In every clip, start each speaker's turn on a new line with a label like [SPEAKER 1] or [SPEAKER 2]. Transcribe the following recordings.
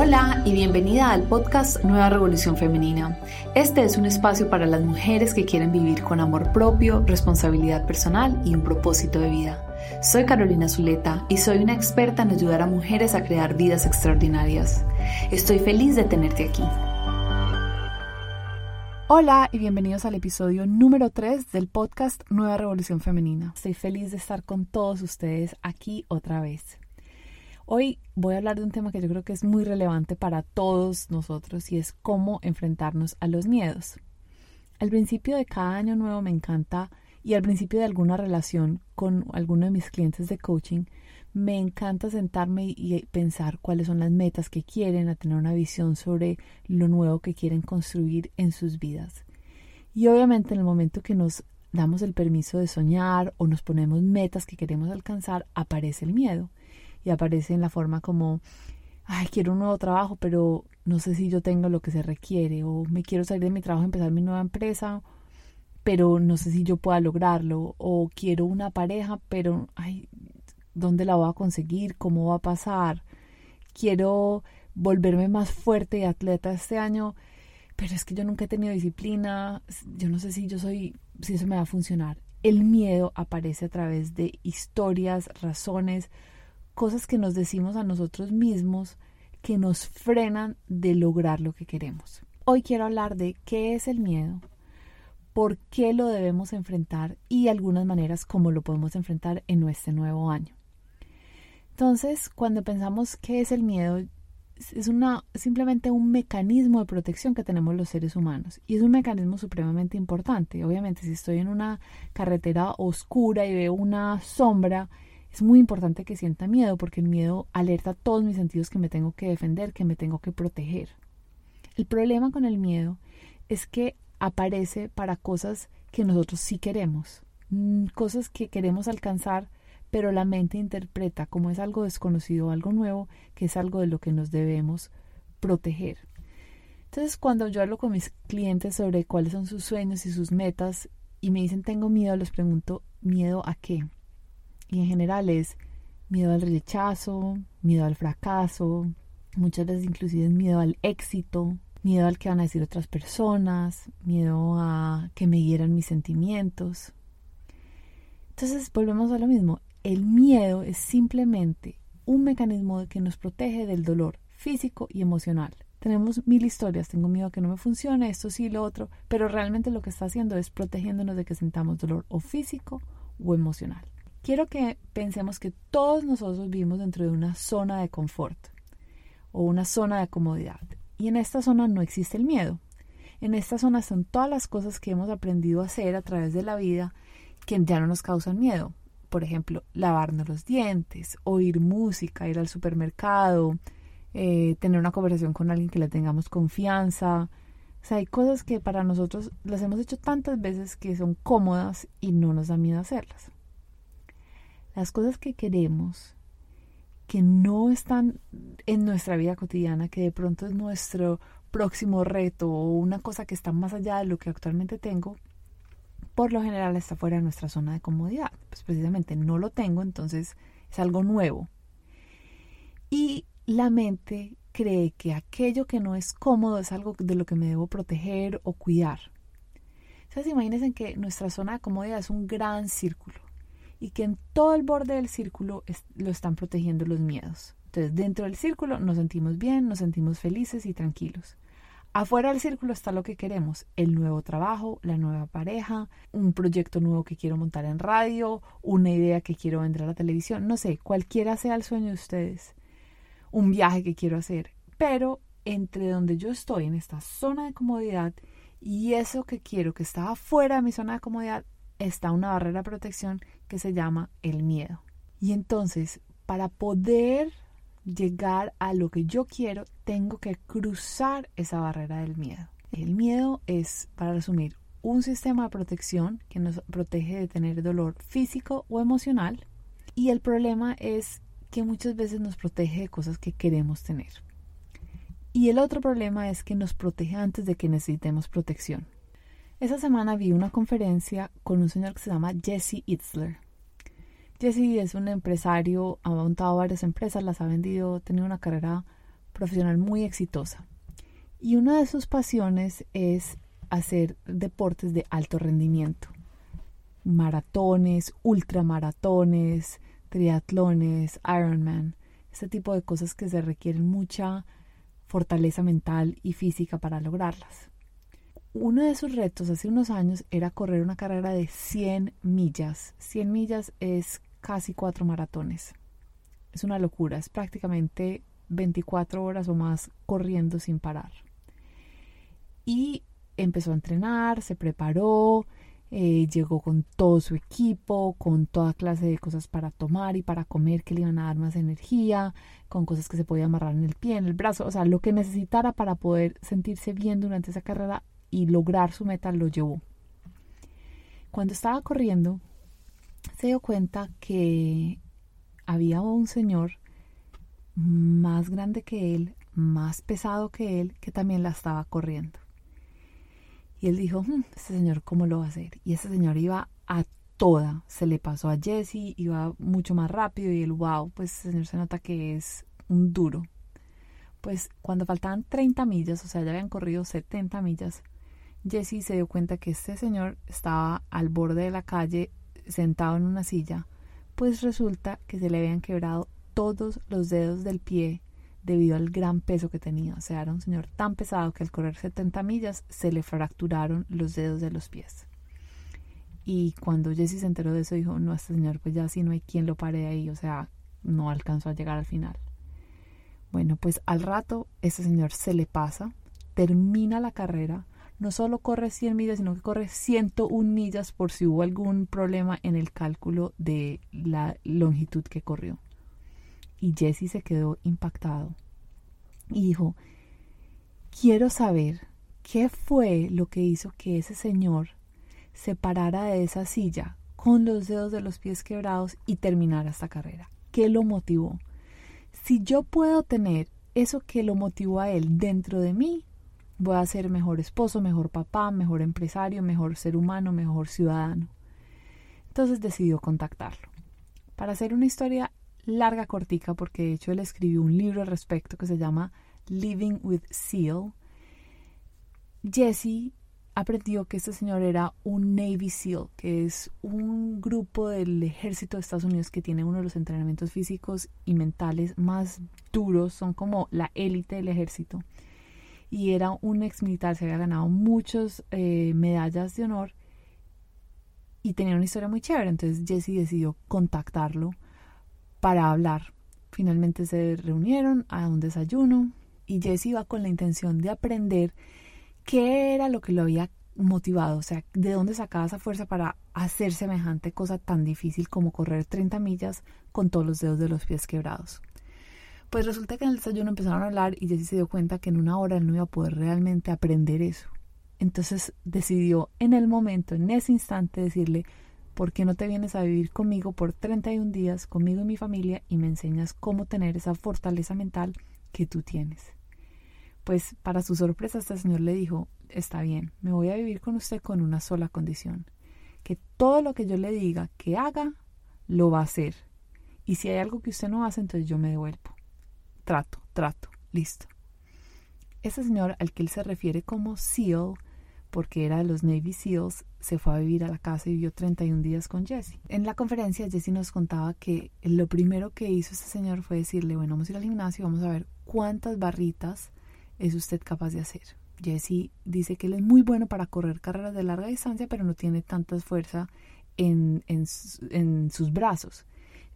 [SPEAKER 1] Hola y bienvenida al podcast Nueva Revolución Femenina. Este es un espacio para las mujeres que quieren vivir con amor propio, responsabilidad personal y un propósito de vida. Soy Carolina Zuleta y soy una experta en ayudar a mujeres a crear vidas extraordinarias. Estoy feliz de tenerte aquí.
[SPEAKER 2] Hola y bienvenidos al episodio número 3 del podcast Nueva Revolución Femenina. Estoy feliz de estar con todos ustedes aquí otra vez. Hoy voy a hablar de un tema que yo creo que es muy relevante para todos nosotros y es cómo enfrentarnos a los miedos. Al principio de cada año nuevo me encanta y al principio de alguna relación con alguno de mis clientes de coaching, me encanta sentarme y pensar cuáles son las metas que quieren, a tener una visión sobre lo nuevo que quieren construir en sus vidas. Y obviamente en el momento que nos damos el permiso de soñar o nos ponemos metas que queremos alcanzar, aparece el miedo y aparece en la forma como, ay, quiero un nuevo trabajo, pero no sé si yo tengo lo que se requiere, o me quiero salir de mi trabajo y empezar mi nueva empresa, pero no sé si yo pueda lograrlo, o quiero una pareja, pero, ay, ¿dónde la voy a conseguir? ¿Cómo va a pasar? Quiero volverme más fuerte y atleta este año, pero es que yo nunca he tenido disciplina, yo no sé si yo soy, si eso me va a funcionar. El miedo aparece a través de historias, razones, cosas que nos decimos a nosotros mismos que nos frenan de lograr lo que queremos. Hoy quiero hablar de qué es el miedo, por qué lo debemos enfrentar y algunas maneras cómo lo podemos enfrentar en nuestro nuevo año. Entonces, cuando pensamos qué es el miedo, es una, simplemente un mecanismo de protección que tenemos los seres humanos y es un mecanismo supremamente importante. Obviamente, si estoy en una carretera oscura y veo una sombra, es muy importante que sienta miedo porque el miedo alerta a todos mis sentidos que me tengo que defender, que me tengo que proteger. El problema con el miedo es que aparece para cosas que nosotros sí queremos, mm, cosas que queremos alcanzar, pero la mente interpreta como es algo desconocido, algo nuevo, que es algo de lo que nos debemos proteger. Entonces, cuando yo hablo con mis clientes sobre cuáles son sus sueños y sus metas y me dicen tengo miedo, les pregunto, ¿miedo a qué? Y en general es miedo al rechazo, miedo al fracaso, muchas veces inclusive miedo al éxito, miedo al que van a decir otras personas, miedo a que me hieran mis sentimientos. Entonces volvemos a lo mismo, el miedo es simplemente un mecanismo que nos protege del dolor físico y emocional. Tenemos mil historias, tengo miedo a que no me funcione, esto sí, lo otro, pero realmente lo que está haciendo es protegiéndonos de que sentamos dolor o físico o emocional quiero que pensemos que todos nosotros vivimos dentro de una zona de confort o una zona de comodidad. Y en esta zona no existe el miedo. En esta zona son todas las cosas que hemos aprendido a hacer a través de la vida que ya no nos causan miedo. Por ejemplo, lavarnos los dientes, oír música, ir al supermercado, eh, tener una conversación con alguien que le tengamos confianza. O sea, hay cosas que para nosotros las hemos hecho tantas veces que son cómodas y no nos da miedo hacerlas las cosas que queremos, que no están en nuestra vida cotidiana, que de pronto es nuestro próximo reto o una cosa que está más allá de lo que actualmente tengo, por lo general está fuera de nuestra zona de comodidad. Pues precisamente no lo tengo, entonces es algo nuevo. Y la mente cree que aquello que no es cómodo es algo de lo que me debo proteger o cuidar. Entonces imagínense que nuestra zona de comodidad es un gran círculo y que en todo el borde del círculo lo están protegiendo los miedos. Entonces, dentro del círculo nos sentimos bien, nos sentimos felices y tranquilos. Afuera del círculo está lo que queremos, el nuevo trabajo, la nueva pareja, un proyecto nuevo que quiero montar en radio, una idea que quiero vender a la televisión, no sé, cualquiera sea el sueño de ustedes, un viaje que quiero hacer, pero entre donde yo estoy, en esta zona de comodidad, y eso que quiero que está afuera de mi zona de comodidad, está una barrera de protección que se llama el miedo. Y entonces, para poder llegar a lo que yo quiero, tengo que cruzar esa barrera del miedo. El miedo es, para resumir, un sistema de protección que nos protege de tener dolor físico o emocional. Y el problema es que muchas veces nos protege de cosas que queremos tener. Y el otro problema es que nos protege antes de que necesitemos protección. Esa semana vi una conferencia con un señor que se llama Jesse Itzler. Jesse es un empresario, ha montado varias empresas, las ha vendido, ha tenido una carrera profesional muy exitosa. Y una de sus pasiones es hacer deportes de alto rendimiento. Maratones, ultramaratones, triatlones, Ironman, este tipo de cosas que se requieren mucha fortaleza mental y física para lograrlas. Uno de sus retos hace unos años era correr una carrera de 100 millas. 100 millas es casi cuatro maratones. Es una locura, es prácticamente 24 horas o más corriendo sin parar. Y empezó a entrenar, se preparó, eh, llegó con todo su equipo, con toda clase de cosas para tomar y para comer que le iban a dar más energía, con cosas que se podía amarrar en el pie, en el brazo, o sea, lo que necesitara para poder sentirse bien durante esa carrera y lograr su meta lo llevó. Cuando estaba corriendo, se dio cuenta que había un señor más grande que él, más pesado que él, que también la estaba corriendo. Y él dijo, hmm, este señor, ¿cómo lo va a hacer? Y ese señor iba a toda. Se le pasó a Jesse, iba mucho más rápido y él, wow, pues ese señor se nota que es un duro. Pues cuando faltaban 30 millas, o sea, ya habían corrido 70 millas, Jesse se dio cuenta que este señor estaba al borde de la calle sentado en una silla, pues resulta que se le habían quebrado todos los dedos del pie debido al gran peso que tenía. O sea, era un señor tan pesado que al correr 70 millas se le fracturaron los dedos de los pies. Y cuando Jesse se enteró de eso, dijo, no, este señor, pues ya si no hay quien lo pare ahí, o sea, no alcanzó a llegar al final. Bueno, pues al rato ese señor se le pasa, termina la carrera, no solo corre 100 millas, sino que corre 101 millas por si hubo algún problema en el cálculo de la longitud que corrió. Y Jesse se quedó impactado y dijo, quiero saber qué fue lo que hizo que ese señor se parara de esa silla con los dedos de los pies quebrados y terminara esta carrera. ¿Qué lo motivó? Si yo puedo tener eso que lo motivó a él dentro de mí, voy a ser mejor esposo, mejor papá, mejor empresario, mejor ser humano, mejor ciudadano. Entonces decidió contactarlo. Para hacer una historia larga, cortica, porque de hecho él escribió un libro al respecto que se llama Living with Seal. Jesse aprendió que este señor era un Navy SEAL, que es un grupo del ejército de Estados Unidos que tiene uno de los entrenamientos físicos y mentales más duros, son como la élite del ejército. Y era un ex militar, se había ganado muchas eh, medallas de honor y tenía una historia muy chévere. Entonces Jesse decidió contactarlo para hablar. Finalmente se reunieron a un desayuno y Jesse iba con la intención de aprender qué era lo que lo había motivado, o sea, de dónde sacaba esa fuerza para hacer semejante cosa tan difícil como correr 30 millas con todos los dedos de los pies quebrados. Pues resulta que en el desayuno empezaron a hablar y Jesse se dio cuenta que en una hora él no iba a poder realmente aprender eso. Entonces decidió en el momento, en ese instante, decirle, ¿por qué no te vienes a vivir conmigo por 31 días, conmigo y mi familia, y me enseñas cómo tener esa fortaleza mental que tú tienes? Pues para su sorpresa este señor le dijo, está bien, me voy a vivir con usted con una sola condición, que todo lo que yo le diga que haga, lo va a hacer. Y si hay algo que usted no hace, entonces yo me devuelvo. Trato, trato, listo. Ese señor al que él se refiere como SEAL porque era de los Navy SEALs, se fue a vivir a la casa y vivió 31 días con Jesse. En la conferencia Jesse nos contaba que lo primero que hizo este señor fue decirle, bueno, vamos a ir al gimnasio, vamos a ver cuántas barritas es usted capaz de hacer. Jesse dice que él es muy bueno para correr carreras de larga distancia, pero no tiene tanta fuerza en, en, en sus brazos.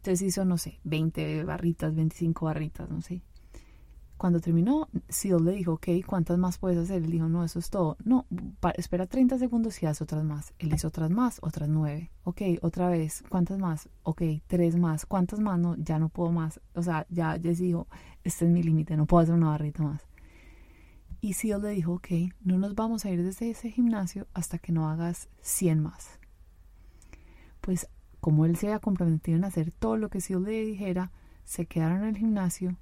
[SPEAKER 2] Entonces hizo, no sé, 20 barritas, 25 barritas, no sé. Cuando terminó, Seal le dijo, ok, ¿cuántas más puedes hacer? Él dijo, no, eso es todo. No, espera 30 segundos y haz otras más. Él hizo otras más, otras nueve. Ok, otra vez, ¿cuántas más? Ok, tres más. ¿Cuántas más? No, ya no puedo más. O sea, ya Jess dijo, este es mi límite, no puedo hacer una barrita más. Y Seal le dijo, ok, no nos vamos a ir desde ese gimnasio hasta que no hagas 100 más. Pues como él se había comprometido en hacer todo lo que Seal le dijera, se quedaron en el gimnasio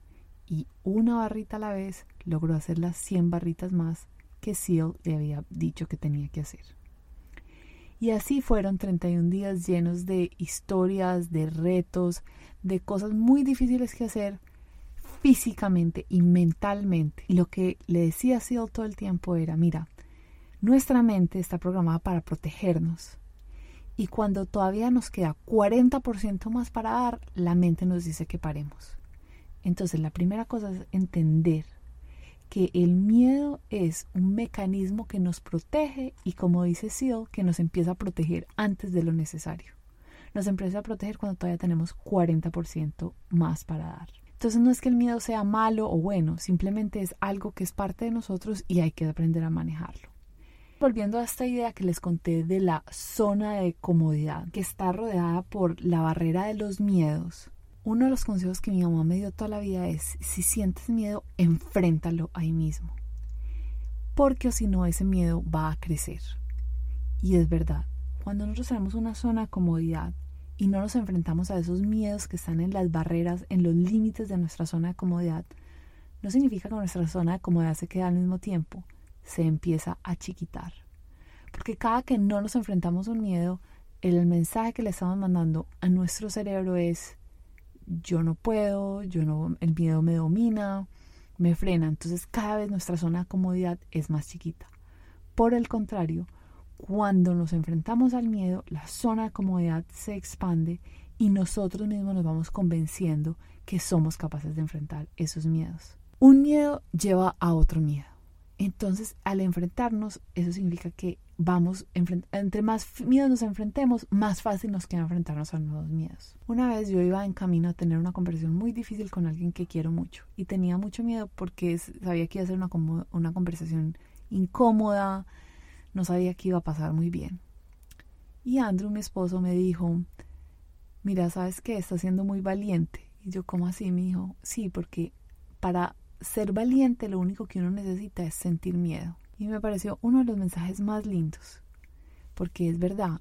[SPEAKER 2] y una barrita a la vez logró hacer las 100 barritas más que Seal le había dicho que tenía que hacer. Y así fueron 31 días llenos de historias, de retos, de cosas muy difíciles que hacer, físicamente y mentalmente. Y lo que le decía Seal todo el tiempo era, mira, nuestra mente está programada para protegernos. Y cuando todavía nos queda 40% más para dar, la mente nos dice que paremos. Entonces la primera cosa es entender que el miedo es un mecanismo que nos protege y como dice Seal, que nos empieza a proteger antes de lo necesario. Nos empieza a proteger cuando todavía tenemos 40% más para dar. Entonces no es que el miedo sea malo o bueno, simplemente es algo que es parte de nosotros y hay que aprender a manejarlo. Volviendo a esta idea que les conté de la zona de comodidad, que está rodeada por la barrera de los miedos, uno de los consejos que mi mamá me dio toda la vida es, si sientes miedo, enfréntalo ahí mismo. Porque o si no, ese miedo va a crecer. Y es verdad, cuando nosotros tenemos una zona de comodidad y no nos enfrentamos a esos miedos que están en las barreras, en los límites de nuestra zona de comodidad, no significa que nuestra zona de comodidad se quede al mismo tiempo, se empieza a chiquitar. Porque cada que no nos enfrentamos a un miedo, el mensaje que le estamos mandando a nuestro cerebro es yo no puedo, yo no, el miedo me domina, me frena. Entonces cada vez nuestra zona de comodidad es más chiquita. Por el contrario, cuando nos enfrentamos al miedo, la zona de comodidad se expande y nosotros mismos nos vamos convenciendo que somos capaces de enfrentar esos miedos. Un miedo lleva a otro miedo. Entonces, al enfrentarnos, eso significa que vamos, entre más miedos nos enfrentemos, más fácil nos queda enfrentarnos a nuevos miedos. Una vez yo iba en camino a tener una conversación muy difícil con alguien que quiero mucho y tenía mucho miedo porque sabía que iba a ser una, una conversación incómoda, no sabía que iba a pasar muy bien. Y Andrew, mi esposo, me dijo, mira, ¿sabes qué? Estás siendo muy valiente. Y yo, ¿cómo así? Me dijo, sí, porque para ser valiente lo único que uno necesita es sentir miedo. Y me pareció uno de los mensajes más lindos, porque es verdad,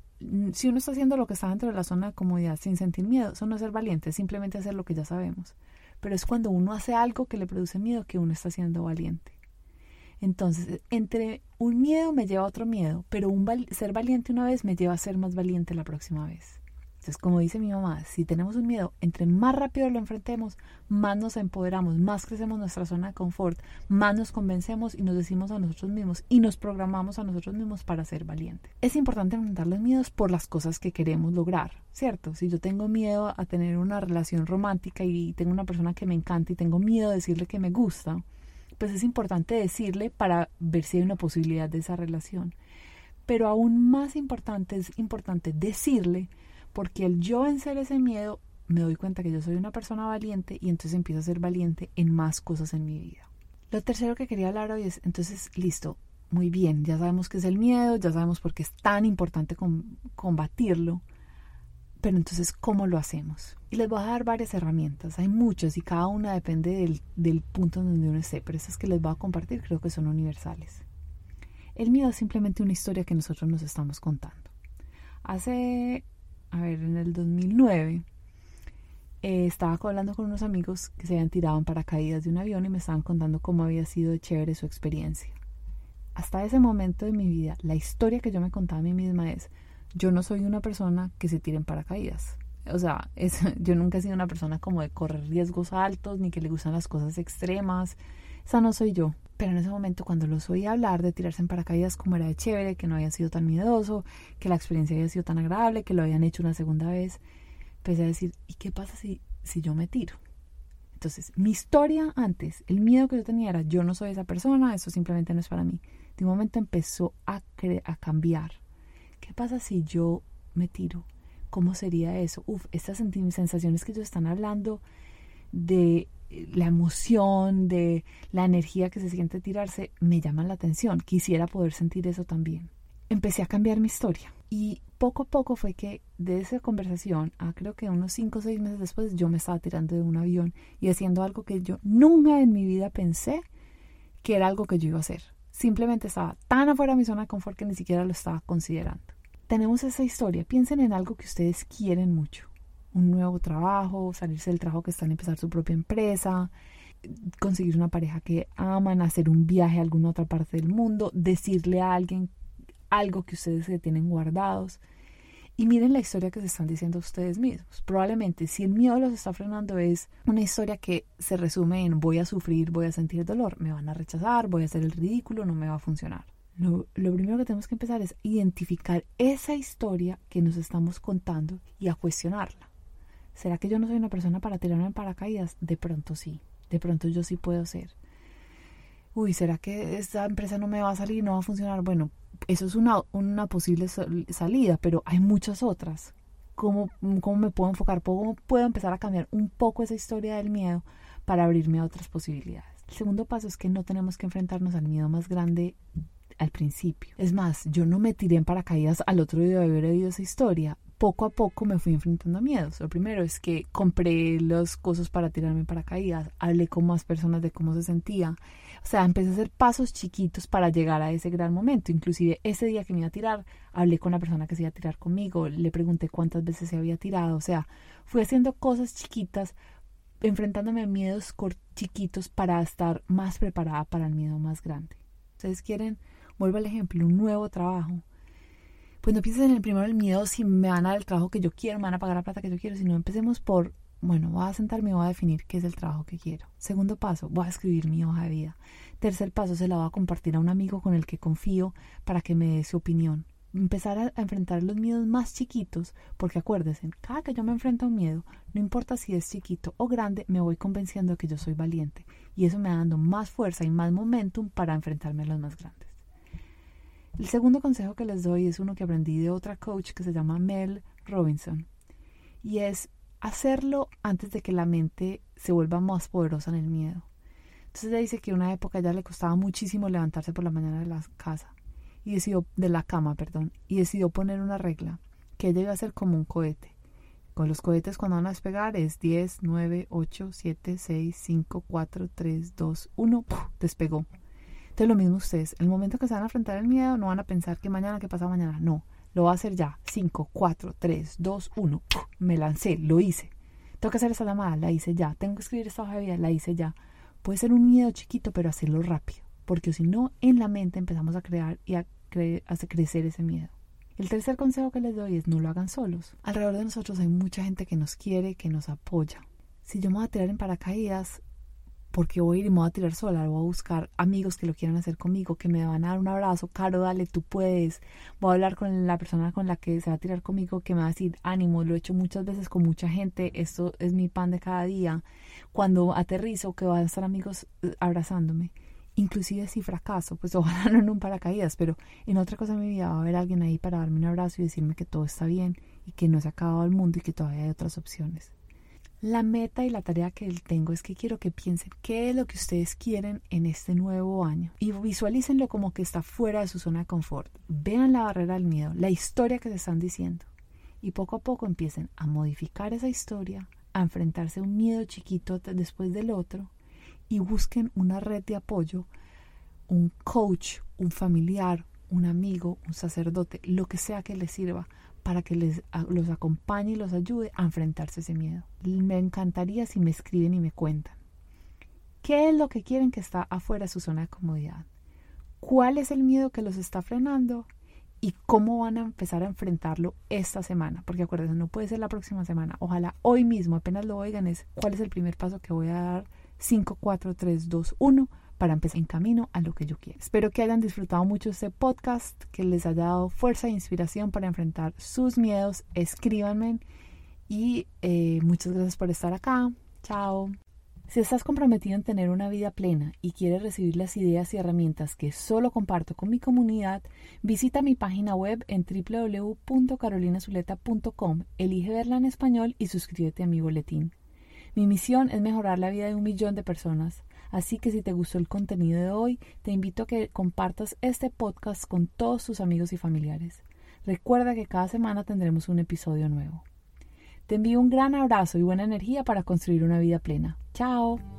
[SPEAKER 2] si uno está haciendo lo que está dentro de la zona de comodidad sin sentir miedo, eso no es ser valiente, es simplemente hacer lo que ya sabemos. Pero es cuando uno hace algo que le produce miedo que uno está siendo valiente. Entonces, entre un miedo me lleva a otro miedo, pero un ser valiente una vez me lleva a ser más valiente la próxima vez. Entonces, como dice mi mamá, si tenemos un miedo, entre más rápido lo enfrentemos, más nos empoderamos, más crecemos nuestra zona de confort, más nos convencemos y nos decimos a nosotros mismos y nos programamos a nosotros mismos para ser valientes. Es importante enfrentar los miedos por las cosas que queremos lograr, ¿cierto? Si yo tengo miedo a tener una relación romántica y tengo una persona que me encanta y tengo miedo de decirle que me gusta, pues es importante decirle para ver si hay una posibilidad de esa relación. Pero aún más importante es importante decirle porque el yo vencer ese miedo me doy cuenta que yo soy una persona valiente y entonces empiezo a ser valiente en más cosas en mi vida. Lo tercero que quería hablar hoy es, entonces, listo, muy bien, ya sabemos qué es el miedo, ya sabemos por qué es tan importante combatirlo, pero entonces, ¿cómo lo hacemos? Y les voy a dar varias herramientas, hay muchas y cada una depende del, del punto donde uno esté, pero esas que les voy a compartir creo que son universales. El miedo es simplemente una historia que nosotros nos estamos contando. Hace a ver, en el 2009, eh, estaba hablando con unos amigos que se habían tirado en paracaídas de un avión y me estaban contando cómo había sido chévere su experiencia. Hasta ese momento de mi vida, la historia que yo me contaba a mí misma es, yo no soy una persona que se tire en paracaídas. O sea, es, yo nunca he sido una persona como de correr riesgos altos, ni que le gustan las cosas extremas. Esa no soy yo. Pero en ese momento cuando los oí hablar de tirarse en paracaídas como era de chévere, que no había sido tan miedoso, que la experiencia había sido tan agradable, que lo habían hecho una segunda vez, empecé a decir, ¿y qué pasa si, si yo me tiro? Entonces, mi historia antes, el miedo que yo tenía era, yo no soy esa persona, eso simplemente no es para mí. De un momento empezó a, a cambiar. ¿Qué pasa si yo me tiro? ¿Cómo sería eso? Uf, estas sensaciones que ellos están hablando de la emoción, de la energía que se siente tirarse, me llaman la atención. Quisiera poder sentir eso también. Empecé a cambiar mi historia y poco a poco fue que de esa conversación, creo que unos 5 o 6 meses después, yo me estaba tirando de un avión y haciendo algo que yo nunca en mi vida pensé que era algo que yo iba a hacer. Simplemente estaba tan afuera de mi zona de confort que ni siquiera lo estaba considerando. Tenemos esa historia. Piensen en algo que ustedes quieren mucho un nuevo trabajo, salirse del trabajo que están, empezar su propia empresa, conseguir una pareja que aman, hacer un viaje a alguna otra parte del mundo, decirle a alguien algo que ustedes tienen guardados. y miren la historia que se están diciendo ustedes mismos. Probablemente si el miedo los está frenando es una historia que se resume en voy a sufrir, voy a sentir dolor, me van a rechazar, voy a hacer el ridículo, no me va a funcionar. Lo, lo, primero que tenemos que empezar es identificar esa historia que nos estamos contando y a cuestionarla. ¿Será que yo no soy una persona para tirarme en paracaídas? De pronto sí, de pronto yo sí puedo ser. Uy, ¿será que esta empresa no me va a salir, no va a funcionar? Bueno, eso es una, una posible salida, pero hay muchas otras. ¿Cómo, ¿Cómo me puedo enfocar? ¿Cómo puedo empezar a cambiar un poco esa historia del miedo para abrirme a otras posibilidades? El segundo paso es que no tenemos que enfrentarnos al miedo más grande al principio. Es más, yo no me tiré en paracaídas al otro día de haber oído esa historia poco a poco me fui enfrentando a miedos. Lo primero es que compré los cosas para tirarme para caídas, hablé con más personas de cómo se sentía. O sea, empecé a hacer pasos chiquitos para llegar a ese gran momento. Inclusive ese día que me iba a tirar, hablé con la persona que se iba a tirar conmigo, le pregunté cuántas veces se había tirado. O sea, fui haciendo cosas chiquitas, enfrentándome a miedos chiquitos para estar más preparada para el miedo más grande. Ustedes quieren, vuelvo al ejemplo, un nuevo trabajo pues no pienses en el primero el miedo si me van a dar el trabajo que yo quiero, me van a pagar la plata que yo quiero, sino empecemos por, bueno, voy a sentarme y voy a definir qué es el trabajo que quiero. Segundo paso, voy a escribir mi hoja de vida. Tercer paso, se la voy a compartir a un amigo con el que confío para que me dé su opinión. Empezar a, enfrentar los miedos más chiquitos, porque acuérdense, cada que yo me enfrento a un miedo, no importa si es chiquito o grande, me voy convenciendo de que yo soy valiente. Y eso me va dando más fuerza y más momentum para enfrentarme a los más grandes. El segundo consejo que les doy es uno que aprendí de otra coach que se llama Mel Robinson y es hacerlo antes de que la mente se vuelva más poderosa en el miedo. Entonces ella dice que una época ya le costaba muchísimo levantarse por la mañana de la casa y decidió de la cama, perdón, y decidió poner una regla que ella iba a hacer como un cohete. Con los cohetes cuando van a despegar es 10, 9, 8, 7, 6, 5, 4, 3, 2, 1, despegó lo mismo ustedes, el momento que se van a enfrentar el miedo, no van a pensar que mañana, que pasa mañana, no, lo va a hacer ya. 5, 4, 3, 2, 1, me lancé, lo hice. Tengo que hacer esa llamada, la hice ya. Tengo que escribir esta hoja de vida, la hice ya. Puede ser un miedo chiquito, pero hacerlo rápido, porque si no, en la mente empezamos a crear y a hacer crecer ese miedo. El tercer consejo que les doy es no lo hagan solos. Alrededor de nosotros hay mucha gente que nos quiere, que nos apoya. Si yo me voy a tirar en paracaídas, porque voy a ir y me voy a tirar sola, voy a buscar amigos que lo quieran hacer conmigo, que me van a dar un abrazo, Caro, dale, tú puedes, voy a hablar con la persona con la que se va a tirar conmigo, que me va a decir, ánimo, lo he hecho muchas veces con mucha gente, esto es mi pan de cada día, cuando aterrizo, que van a estar amigos eh, abrazándome, inclusive si fracaso, pues ojalá no en un paracaídas, pero en otra cosa de mi vida va a haber alguien ahí para darme un abrazo y decirme que todo está bien y que no se ha acabado el mundo y que todavía hay otras opciones. La meta y la tarea que tengo es que quiero que piensen qué es lo que ustedes quieren en este nuevo año y visualícenlo como que está fuera de su zona de confort. Vean la barrera del miedo, la historia que se están diciendo y poco a poco empiecen a modificar esa historia, a enfrentarse a un miedo chiquito después del otro y busquen una red de apoyo, un coach, un familiar, un amigo, un sacerdote, lo que sea que les sirva para que les, los acompañe y los ayude a enfrentarse a ese miedo. Me encantaría si me escriben y me cuentan. ¿Qué es lo que quieren que está afuera de su zona de comodidad? ¿Cuál es el miedo que los está frenando? ¿Y cómo van a empezar a enfrentarlo esta semana? Porque acuérdense, no puede ser la próxima semana. Ojalá hoy mismo, apenas lo oigan, es cuál es el primer paso que voy a dar. 5, 4, 3, 2, 1 para empezar en camino a lo que yo quiero. Espero que hayan disfrutado mucho este podcast, que les haya dado fuerza e inspiración para enfrentar sus miedos. Escríbanme y eh, muchas gracias por estar acá. Chao. Si estás comprometido en tener una vida plena y quieres recibir las ideas y herramientas que solo comparto con mi comunidad, visita mi página web en www.carolinazuleta.com, elige verla en español y suscríbete a mi boletín. Mi misión es mejorar la vida de un millón de personas. Así que si te gustó el contenido de hoy, te invito a que compartas este podcast con todos tus amigos y familiares. Recuerda que cada semana tendremos un episodio nuevo. Te envío un gran abrazo y buena energía para construir una vida plena. Chao.